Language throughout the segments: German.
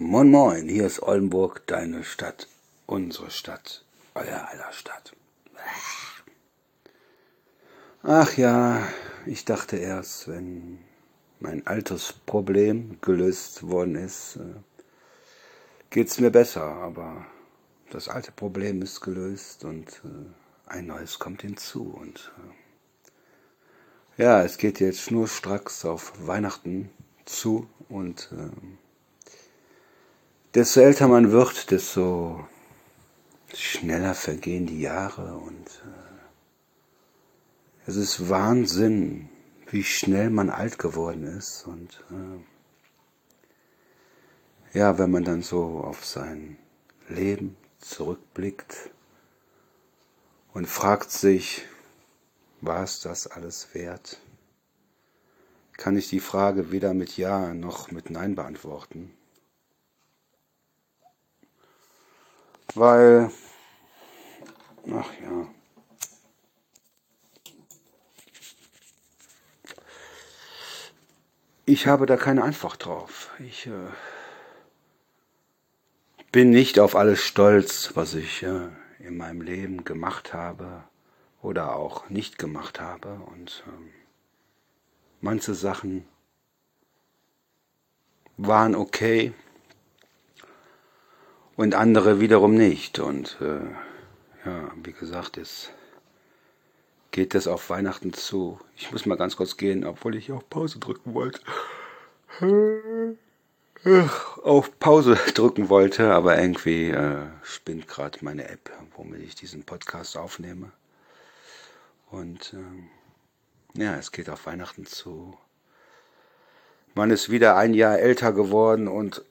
Moin Moin, hier ist Oldenburg, deine Stadt, unsere Stadt, euer aller Stadt. Ach ja, ich dachte erst, wenn mein altes Problem gelöst worden ist, äh, geht's mir besser, aber das alte Problem ist gelöst und äh, ein neues kommt hinzu und äh, ja, es geht jetzt schnurstracks auf Weihnachten zu und desto älter man wird, desto schneller vergehen die Jahre und äh, es ist Wahnsinn, wie schnell man alt geworden ist und äh, ja, wenn man dann so auf sein Leben zurückblickt und fragt sich, war es das alles wert? Kann ich die Frage weder mit Ja noch mit Nein beantworten. Weil, ach ja, ich habe da keine Antwort drauf. Ich äh, bin nicht auf alles stolz, was ich äh, in meinem Leben gemacht habe oder auch nicht gemacht habe. Und äh, manche Sachen waren okay, und andere wiederum nicht. Und äh, ja, wie gesagt, es geht das auf Weihnachten zu. Ich muss mal ganz kurz gehen, obwohl ich auf Pause drücken wollte. Auf Pause drücken wollte, aber irgendwie äh, spinnt gerade meine App, womit ich diesen Podcast aufnehme. Und äh, ja, es geht auf Weihnachten zu. Man ist wieder ein Jahr älter geworden und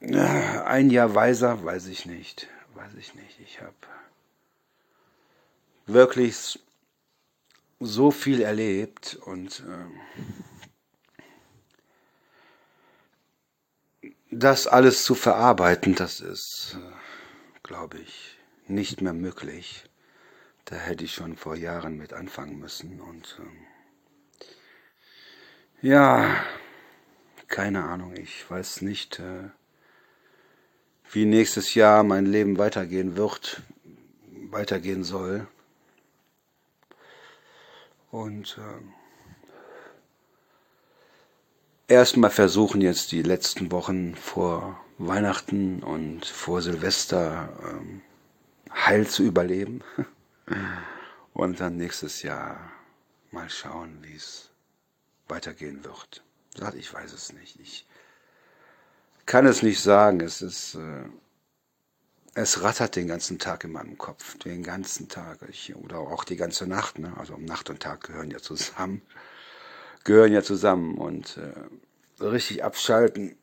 ein Jahr weiser, weiß ich nicht. Weiß ich nicht. Ich habe wirklich so viel erlebt und äh, das alles zu verarbeiten, das ist, äh, glaube ich, nicht mehr möglich. Da hätte ich schon vor Jahren mit anfangen müssen und äh, ja, keine Ahnung, ich weiß nicht, äh, wie nächstes Jahr mein Leben weitergehen wird, weitergehen soll. Und äh, erstmal versuchen jetzt die letzten Wochen vor Weihnachten und vor Silvester ähm, heil zu überleben. und dann nächstes Jahr mal schauen, wie es weitergehen wird. Ich weiß es nicht. Ich kann es nicht sagen. Es ist, äh, es rattert den ganzen Tag in meinem Kopf, den ganzen Tag. Ich, oder auch die ganze Nacht. Ne? Also Nacht und Tag gehören ja zusammen, gehören ja zusammen und äh, richtig abschalten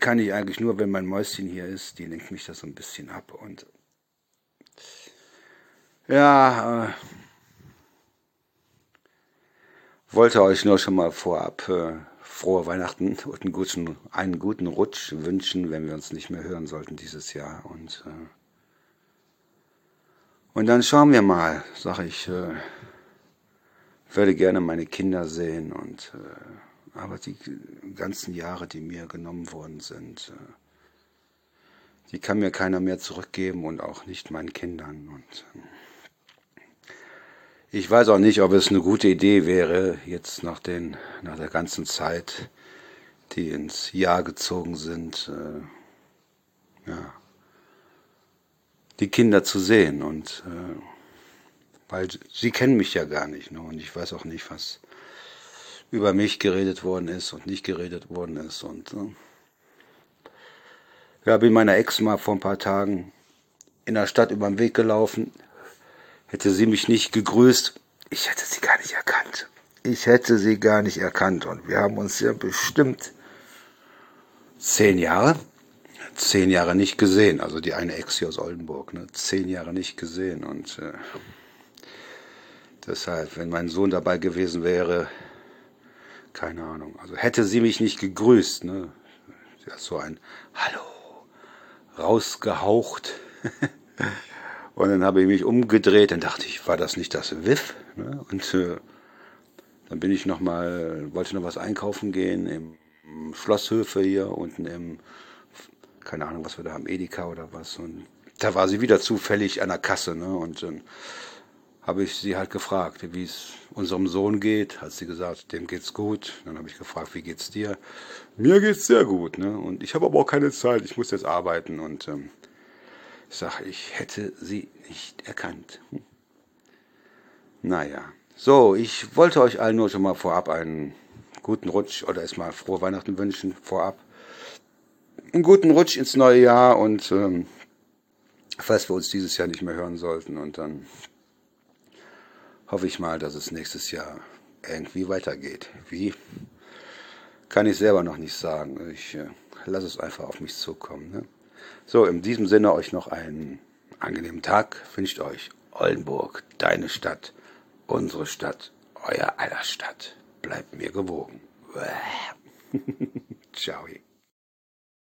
kann ich eigentlich nur, wenn mein Mäuschen hier ist. Die lenkt mich das so ein bisschen ab und ja. Äh, wollte euch nur schon mal vorab äh, frohe Weihnachten und einen guten, einen guten Rutsch wünschen, wenn wir uns nicht mehr hören sollten dieses Jahr. Und, äh, und dann schauen wir mal, sage ich, äh, würde gerne meine Kinder sehen und äh, aber die ganzen Jahre, die mir genommen worden sind, äh, die kann mir keiner mehr zurückgeben und auch nicht meinen Kindern. Und äh, ich weiß auch nicht, ob es eine gute Idee wäre, jetzt nach, den, nach der ganzen Zeit, die ins Jahr gezogen sind, äh, ja, die Kinder zu sehen. Und äh, weil sie kennen mich ja gar nicht. Ne? Und ich weiß auch nicht, was über mich geredet worden ist und nicht geredet worden ist. Und äh, ja, bin meiner Ex mal vor ein paar Tagen in der Stadt über den Weg gelaufen Hätte sie mich nicht gegrüßt, ich hätte sie gar nicht erkannt. Ich hätte sie gar nicht erkannt. Und wir haben uns ja bestimmt zehn Jahre, zehn Jahre nicht gesehen. Also die eine Ex hier aus Oldenburg, ne? zehn Jahre nicht gesehen. Und äh, deshalb, wenn mein Sohn dabei gewesen wäre, keine Ahnung. Also hätte sie mich nicht gegrüßt, ne? Sie hat so ein Hallo rausgehaucht. Und dann habe ich mich umgedreht, dann dachte ich, war das nicht das WIF? Ne? Und äh, dann bin ich noch mal, wollte noch was einkaufen gehen im Schlosshöfe hier unten im, keine Ahnung, was wir da haben, Edeka oder was. Und da war sie wieder zufällig an der Kasse, ne? Und dann habe ich sie halt gefragt, wie es unserem Sohn geht. Hat sie gesagt, dem geht's gut. Dann habe ich gefragt, wie geht's dir? Mir geht's sehr gut, ne? Und ich habe aber auch keine Zeit, ich muss jetzt arbeiten. Und ähm, ich sage, ich hätte sie nicht erkannt. Hm. Naja. So, ich wollte euch allen nur schon mal vorab einen guten Rutsch oder erstmal frohe Weihnachten wünschen, vorab. Einen guten Rutsch ins neue Jahr und ähm, falls wir uns dieses Jahr nicht mehr hören sollten und dann hoffe ich mal, dass es nächstes Jahr irgendwie weitergeht. Wie? Kann ich selber noch nicht sagen. Ich äh, lasse es einfach auf mich zukommen. Ne? So, in diesem Sinne euch noch einen angenehmen Tag. Wünscht euch Oldenburg, deine Stadt, unsere Stadt, euer aller Stadt. Bleibt mir gewogen. Ciao.